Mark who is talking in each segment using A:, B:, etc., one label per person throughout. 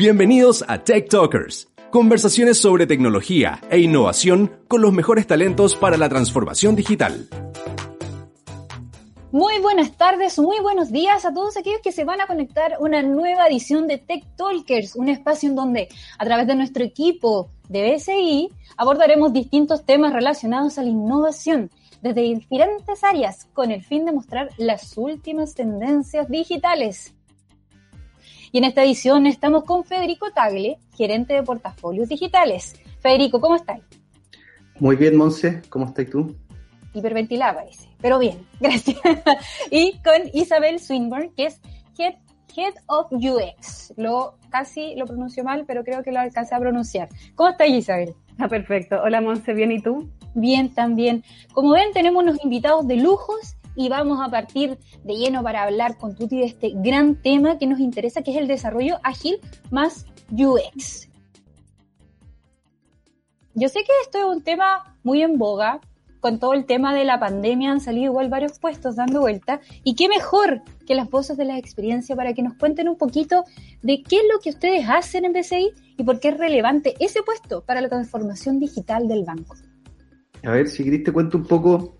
A: Bienvenidos a Tech Talkers, conversaciones sobre tecnología e innovación con los mejores talentos para la transformación digital.
B: Muy buenas tardes, muy buenos días a todos aquellos que se van a conectar a una nueva edición de Tech Talkers, un espacio en donde a través de nuestro equipo de BSI abordaremos distintos temas relacionados a la innovación desde diferentes áreas con el fin de mostrar las últimas tendencias digitales. Y en esta edición estamos con Federico Tagle, gerente de portafolios digitales. Federico, ¿cómo estás?
C: Muy bien, Monse, ¿cómo estás tú?
B: Hiperventilada parece, pero bien, gracias. y con Isabel Swinburne, que es Head, Head of UX. Lo, casi lo pronuncio mal, pero creo que lo alcancé a pronunciar. ¿Cómo estás, Isabel?
D: Ah, perfecto. Hola, Monse, ¿bien y tú?
B: Bien, también. Como ven, tenemos unos invitados de lujos y vamos a partir de lleno para hablar con Tuti de este gran tema que nos interesa, que es el desarrollo ágil más UX. Yo sé que esto es un tema muy en boga, con todo el tema de la pandemia han salido igual varios puestos dando vuelta, y qué mejor que las voces de la experiencia para que nos cuenten un poquito de qué es lo que ustedes hacen en BCI y por qué es relevante ese puesto para la transformación digital del banco.
C: A ver, si querés te cuento un poco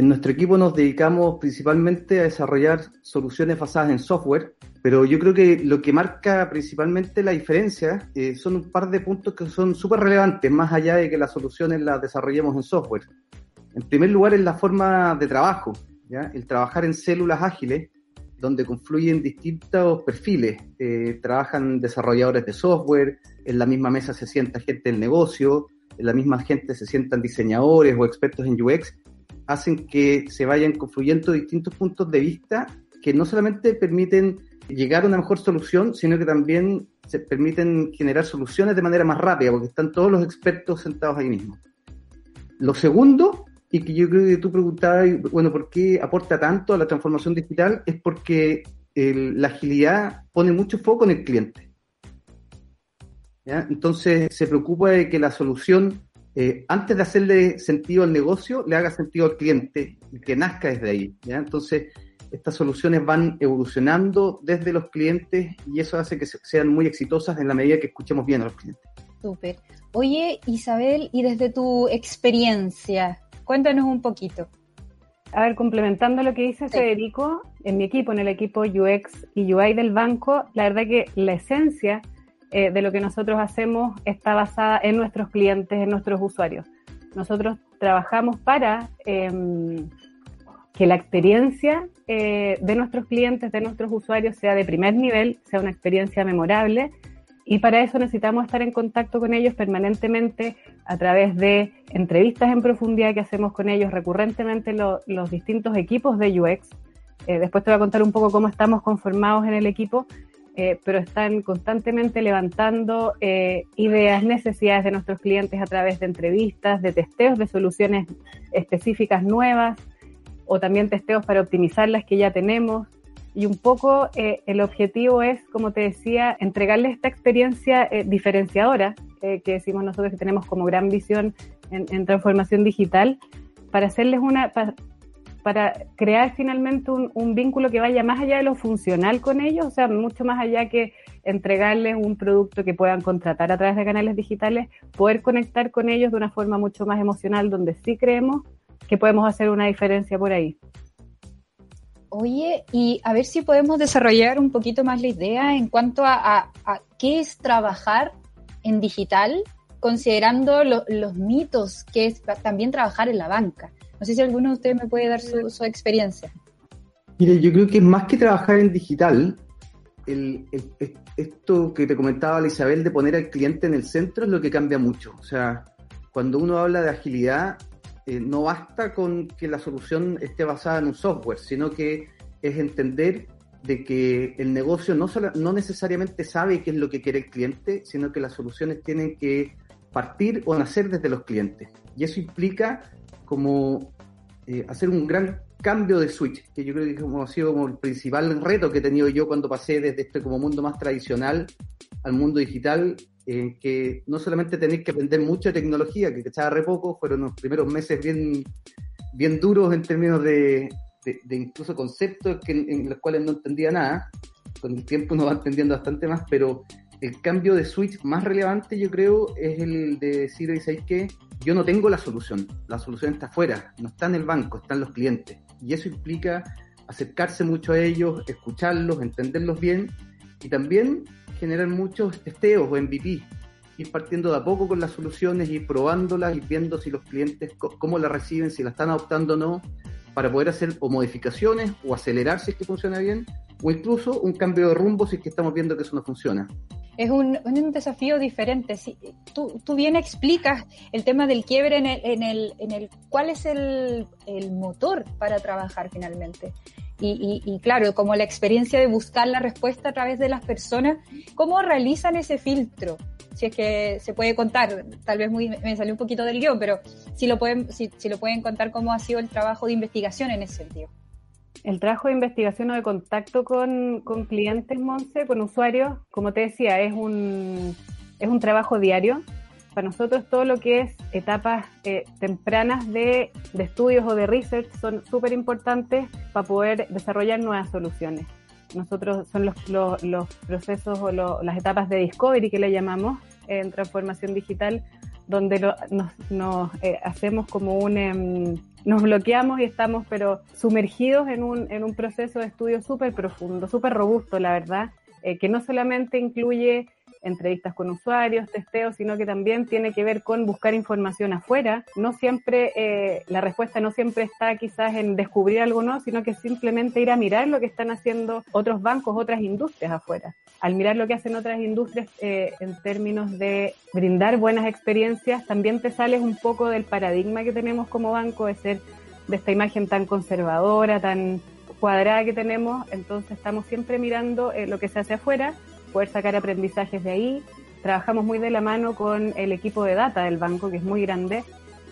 C: en nuestro equipo nos dedicamos principalmente a desarrollar soluciones basadas en software, pero yo creo que lo que marca principalmente la diferencia eh, son un par de puntos que son súper relevantes, más allá de que las soluciones las desarrollemos en software. En primer lugar, es la forma de trabajo, ¿ya? el trabajar en células ágiles, donde confluyen distintos perfiles. Eh, trabajan desarrolladores de software, en la misma mesa se sienta gente del negocio, en la misma gente se sientan diseñadores o expertos en UX, hacen que se vayan confluyendo distintos puntos de vista que no solamente permiten llegar a una mejor solución, sino que también se permiten generar soluciones de manera más rápida, porque están todos los expertos sentados ahí mismo. Lo segundo, y que yo creo que tú preguntabas, bueno, ¿por qué aporta tanto a la transformación digital? Es porque la agilidad pone mucho foco en el cliente. Entonces se preocupa de que la solución eh, antes de hacerle sentido al negocio, le haga sentido al cliente y que nazca desde ahí. ¿ya? Entonces, estas soluciones van evolucionando desde los clientes y eso hace que sean muy exitosas en la medida que escuchemos bien a los clientes.
B: Súper. Oye, Isabel, y desde tu experiencia, cuéntanos un poquito.
D: A ver, complementando lo que dice Federico, en mi equipo, en el equipo UX y UI del banco, la verdad que la esencia eh, de lo que nosotros hacemos está basada en nuestros clientes, en nuestros usuarios. Nosotros trabajamos para em, que la experiencia eh, de nuestros clientes, de nuestros usuarios, sea de primer nivel, sea una experiencia memorable. Y para eso necesitamos estar en contacto con ellos permanentemente a través de entrevistas en profundidad que hacemos con ellos recurrentemente los distintos equipos de UX. Eh, después te voy a contar un poco cómo estamos conformados en el equipo, eh, pero están constantemente levantando eh, ideas, necesidades de nuestros clientes a través de entrevistas, de testeos de soluciones específicas nuevas o también testeos para optimizar las que ya tenemos. Y un poco eh, el objetivo es, como te decía, entregarles esta experiencia diferenciadora que decimos nosotros que tenemos como gran visión en, transformación digital, para hacerles una, crear finalmente un, vínculo que vaya más allá de lo funcional con ellos, o sea, mucho más allá que entregarles un producto que puedan contratar a través de canales digitales, poder conectar con ellos de una forma mucho más emocional, donde sí creemos que podemos hacer una diferencia por ahí.
B: Oye, y a ver si podemos desarrollar un poquito más la idea en cuanto a, qué es trabajar en digital, considerando los mitos que es también trabajar en la banca. No sé si alguno de ustedes me puede dar su, experiencia.
C: Mire, yo creo que más que trabajar en digital, esto que te comentaba Isabel de poner al cliente en el centro es lo que cambia mucho. O sea, cuando uno habla de agilidad, eh, no basta con que la solución esté basada en un software, sino que es entender de que el negocio no, no necesariamente sabe qué es lo que quiere el cliente, sino que las soluciones tienen que partir o nacer desde los clientes. Y eso implica como eh, hacer un gran cambio de switch, que yo creo que como ha sido como el principal reto que he tenido yo cuando pasé desde este como mundo más tradicional al mundo digital, eh, que no solamente tenéis que aprender mucho de tecnología, que estaba re poco, fueron los primeros meses bien, bien duros en términos de, de, incluso conceptos que, en, los cuales no entendía nada. Con el tiempo uno va entendiendo bastante más, pero el cambio de switch más relevante yo creo es el de decir, ¿sabéis que Yo no tengo la solución, la solución está afuera, no está en el banco, está en los clientes. Y eso implica acercarse mucho a ellos, escucharlos, entenderlos bien y también generar muchos testeos o MVP, ir partiendo de a poco con las soluciones, ir probándolas, y viendo si los clientes cómo las reciben, si la están adoptando o no, para poder hacer o modificaciones o acelerar si es que funciona bien, o incluso un cambio de rumbo si es que estamos viendo que eso no funciona.
B: Es un, un desafío diferente. Si, tú, tú, bien explicas el tema del quiebre en el, en el, en el cuál es el, el motor para trabajar finalmente. Y, y, claro, como la experiencia de buscar la respuesta a través de las personas, ¿cómo realizan ese filtro? si es que se puede contar, tal vez muy, me salió un poquito del guion, pero si lo pueden, si, si lo pueden contar cómo ha sido el trabajo de investigación en ese sentido.
D: El trabajo de investigación o de contacto con, con clientes, Monse, con usuarios, como te decía, es un, es un trabajo diario. Para nosotros todo lo que es etapas eh, tempranas de, de, estudios o de research son súper importantes para poder desarrollar nuevas soluciones. Nosotros son los, los, los procesos o las etapas de discovery que le llamamos, en transformación digital, donde nos, nos eh, hacemos como un... Em, nos bloqueamos y estamos pero sumergidos en un, en un proceso de estudio súper profundo, súper robusto, la verdad, eh, que no solamente incluye entrevistas con usuarios, testeos, sino que también tiene que ver con buscar información afuera. No siempre, eh, la respuesta no siempre está quizás en descubrir algo no, sino que simplemente ir a mirar lo que están haciendo otros bancos, otras industrias afuera. Al mirar lo que hacen otras industrias eh, en términos de brindar buenas experiencias, también te sales un poco del paradigma que tenemos como banco de ser de esta imagen tan conservadora, tan cuadrada que tenemos, entonces estamos siempre mirando eh, lo que se hace afuera poder sacar aprendizajes de ahí. Trabajamos muy de la mano con el equipo de data del banco, que es muy grande,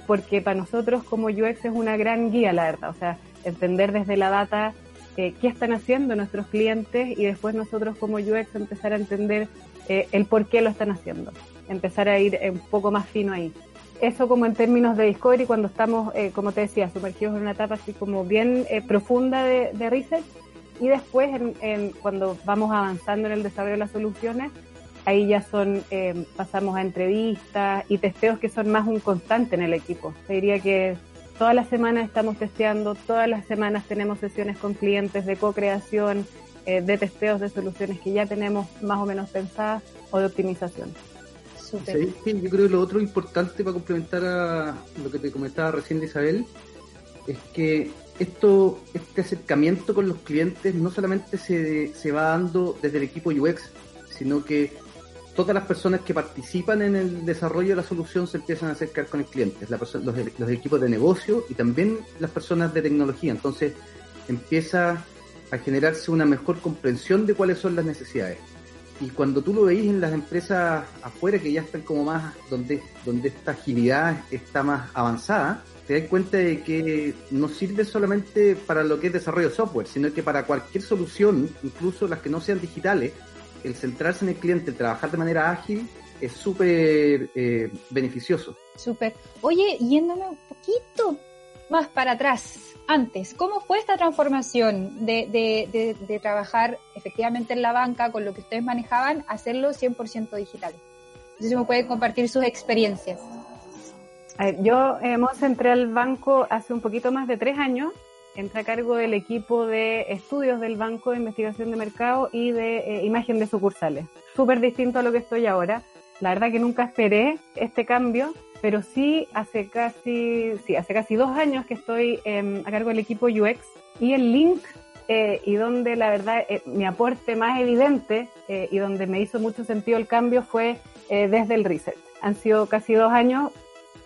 D: porque para nosotros como UX es una gran guía, la verdad. O sea, entender desde la data eh, qué están haciendo nuestros clientes y después nosotros como UX empezar a entender eh, el por qué lo están haciendo. Empezar a ir un poco más fino ahí. Eso como en términos de discovery, cuando estamos, eh, como te decía, sumergidos en una etapa así como bien profunda de, de research, y después, en, cuando vamos avanzando en el desarrollo de las soluciones, ahí ya son, eh, pasamos a entrevistas y testeos que son más un constante en el equipo. Te diría que todas las semanas estamos testeando, todas las semanas tenemos sesiones con clientes de co-creación, eh, de testeos de soluciones que ya tenemos más o menos pensadas o de optimización.
C: Sí, yo creo que lo otro importante para complementar a lo que te comentaba recién Isabel es que esto, este acercamiento con los clientes no solamente se, se va dando desde el equipo UX, sino que todas las personas que participan en el desarrollo de la solución se empiezan a acercar con el cliente, los, los, equipos de negocio y también las personas de tecnología. Entonces empieza a generarse una mejor comprensión de cuáles son las necesidades. Y cuando tú lo veis en las empresas afuera que ya están como más, donde, donde esta agilidad está más avanzada, te das cuenta de que no sirve solamente para lo que es desarrollo de software, sino que para cualquier solución, incluso las que no sean digitales, el centrarse en el cliente, el trabajar de manera ágil, es súper eh, beneficioso.
B: Súper. Oye, yéndome un poquito más para atrás, antes, ¿cómo fue esta transformación de, de, de, trabajar efectivamente en la banca con lo que ustedes manejaban, hacerlo 100% digital? Entonces, ¿me pueden compartir sus experiencias?
D: Yo hemos entré al banco hace un poquito más de tres años. Entré a cargo del equipo de estudios del Banco de Investigación de Mercado y de eh, imagen de sucursales. Súper distinto a lo que estoy ahora. La verdad que nunca esperé este cambio, pero sí hace casi, sí, hace casi dos años que estoy em, a cargo del equipo UX y el link eh, y donde la verdad eh, mi aporte más evidente y donde me hizo mucho sentido el cambio fue desde el research. Han sido casi dos años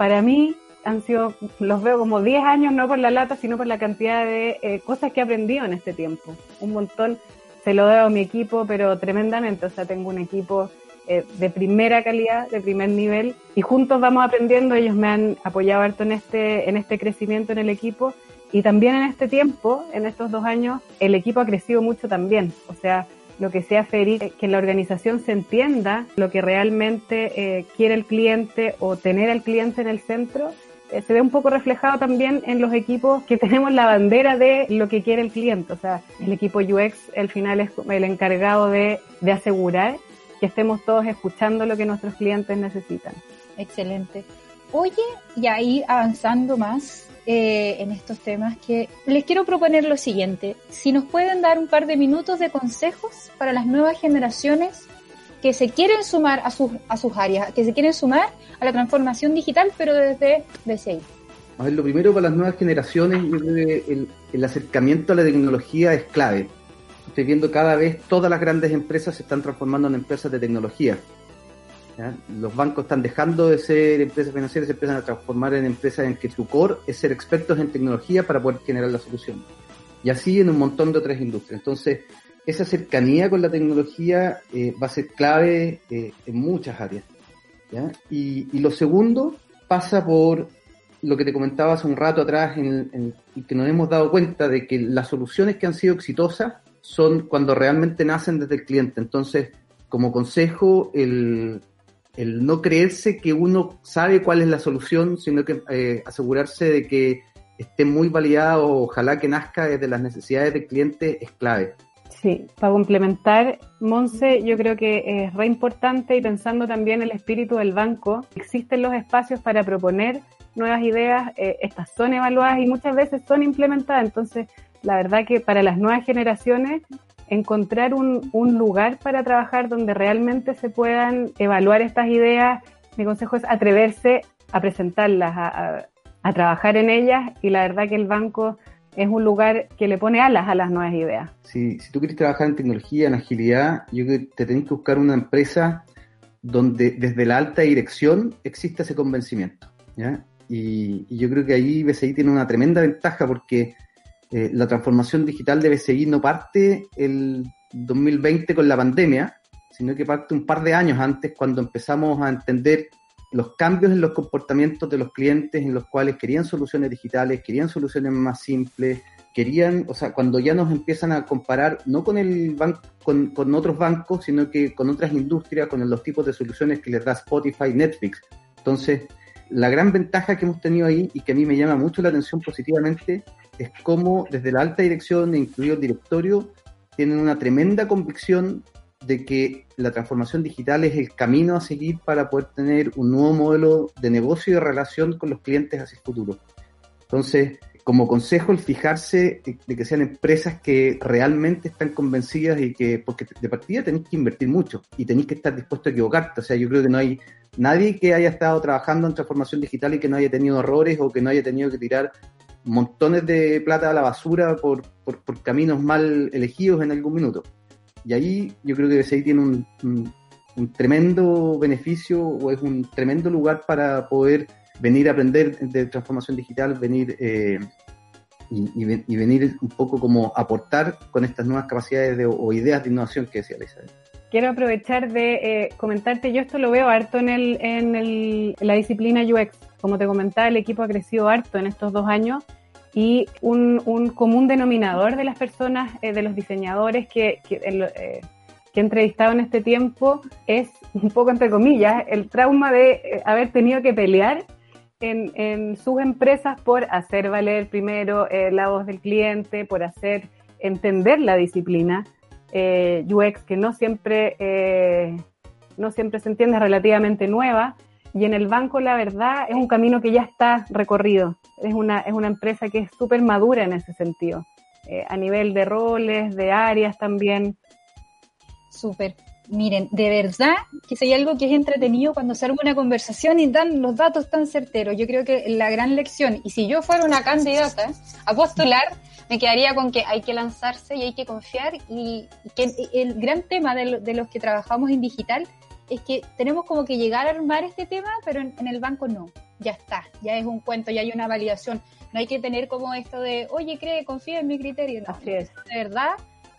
D: para mí han sido, los veo como 10 años, no por la lata, sino por la cantidad de eh, cosas que he aprendido en este tiempo. Un montón se lo debo a mi equipo, pero tremendamente. O sea, tengo un equipo eh, de primera calidad, de primer nivel, y juntos vamos aprendiendo. Ellos me han apoyado harto en este, en este crecimiento en el equipo. Y también en este tiempo, en estos dos años, el equipo ha crecido mucho también. O sea, lo que sea feliz, que la organización se entienda lo que realmente eh, quiere el cliente o tener al cliente en el centro eh, se ve un poco reflejado también en los equipos que tenemos la bandera de lo que quiere el cliente. O sea, el equipo UX al final es el encargado de asegurar que estemos todos escuchando lo que nuestros clientes necesitan.
B: Excelente. Oye, y ahí avanzando más eh, en estos temas, que les quiero proponer lo siguiente. Si nos pueden dar un par de minutos de consejos para las nuevas generaciones que se quieren sumar a sus, a sus áreas, que se quieren sumar a la transformación digital, pero desde BCI?
C: A ver, lo primero para las nuevas generaciones, que el, acercamiento a la tecnología es clave. Estoy viendo cada vez todas las grandes empresas se están transformando en empresas de tecnología. Los bancos están dejando de ser empresas financieras, se empiezan a transformar en empresas en que su core es ser expertos en tecnología para poder generar la solución. Y así en un montón de otras industrias. Entonces, esa cercanía con la tecnología eh, va a ser clave eh, en muchas áreas. Y, lo segundo pasa por lo que te comentaba hace un rato atrás en, y que nos hemos dado cuenta de que las soluciones que han sido exitosas son cuando realmente nacen desde el cliente. Entonces, como consejo, el, el no creerse que uno sabe cuál es la solución, sino que eh, asegurarse de que esté muy validado, ojalá que nazca desde las necesidades del cliente, es clave.
D: Sí, para complementar, Monse, yo creo que es re importante y pensando también en el espíritu del banco, existen los espacios para proponer nuevas ideas, eh, estas son evaluadas y muchas veces son implementadas, entonces la verdad que para las nuevas generaciones encontrar un, un lugar para trabajar donde realmente se puedan evaluar estas ideas, mi consejo es atreverse a presentarlas, a, a trabajar en ellas y la verdad que el banco es un lugar que le pone alas a las nuevas ideas.
C: Si, tú quieres trabajar en tecnología, en agilidad, yo creo que te tenés que buscar una empresa donde desde la alta dirección exista ese convencimiento. Y, yo creo que ahí BCI tiene una tremenda ventaja porque eh, la transformación digital de BCI no parte el 2020 con la pandemia, sino que parte un par de años antes cuando empezamos a entender los cambios en los comportamientos de los clientes en los cuales querían soluciones digitales, querían soluciones más simples, querían, o sea, cuando ya nos empiezan a comparar, no con el banco, con, con, otros bancos, sino que con otras industrias, con los tipos de soluciones que les da Spotify, Netflix. Entonces, la gran ventaja que hemos tenido ahí y que a mí me llama mucho la atención positivamente es cómo desde la alta dirección, incluido el directorio, tienen una tremenda convicción de que la transformación digital es el camino a seguir para poder tener un nuevo modelo de negocio y de relación con los clientes hacia el futuro. Entonces, como consejo, el fijarse de que sean empresas que realmente están convencidas y que, porque de partida tenéis que invertir mucho y tenéis que estar dispuesto a equivocarte. O sea, yo creo que no hay nadie que haya estado trabajando en transformación digital y que no haya tenido errores o que no haya tenido que tirar montones de plata a la basura por, por, caminos mal elegidos en algún minuto. Y ahí yo creo que BCI tiene un, tremendo beneficio o es un tremendo lugar para poder venir a aprender de transformación digital, venir eh, y, venir un poco como aportar con estas nuevas capacidades de, o ideas de innovación que decía Elizabeth.
D: Quiero aprovechar de eh, comentarte, yo esto lo veo harto en, el, la disciplina UX. Como te comentaba, el equipo ha crecido harto en estos dos años y un, un común denominador de las personas, eh, de los diseñadores que, eh, que, he entrevistado en este tiempo es, un poco entre comillas, el trauma de haber tenido que pelear en, sus empresas por hacer valer primero la voz del cliente, por hacer entender la disciplina UX, que no siempre, no siempre se entiende, relativamente nueva y en el banco, la verdad, es un camino que ya está recorrido. Es una, es una empresa que es súper madura en ese sentido, eh, a nivel de roles, de áreas también.
B: Súper. Miren, de verdad que si hay algo que es entretenido cuando se arma una conversación y dan los datos tan certeros. Yo creo que la gran lección, y si yo fuera una candidata a postular, me quedaría con que hay que lanzarse y hay que confiar y, que el gran tema de, de los que trabajamos en digital es que tenemos como que llegar a armar este tema, pero en, el banco no. Ya está, ya es un cuento, ya hay una validación. No hay que tener como esto de, oye, cree, confía en mi criterio. No, de verdad,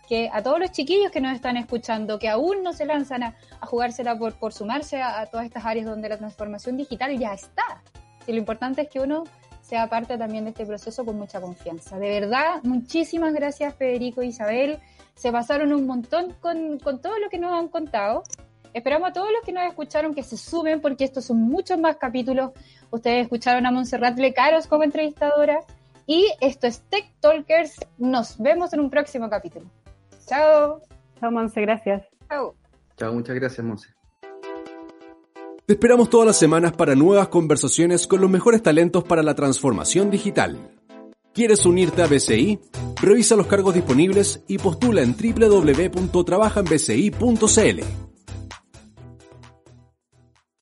B: que a todos los chiquillos que nos están escuchando, que aún no se lanzan a, jugársela por, por sumarse a, todas estas áreas donde la transformación digital ya está. Y lo importante es que uno sea parte también de este proceso con mucha confianza. De verdad, muchísimas gracias Federico e Isabel. Se pasaron un montón con, con todo lo que nos han contado. Esperamos a todos los que nos escucharon que se suben porque estos son muchos más capítulos. Ustedes escucharon a Montserrat Lecaros como entrevistadora. Y esto es Tech Talkers. Nos vemos en un próximo capítulo. Chao.
D: Chao, Monse, gracias.
B: Chao.
C: Chao, muchas gracias, Monse.
A: Te esperamos todas las semanas para nuevas conversaciones con los mejores talentos para la transformación digital. ¿Quieres unirte a BCI? Revisa los cargos disponibles y postula en www.trabajanbci.cl.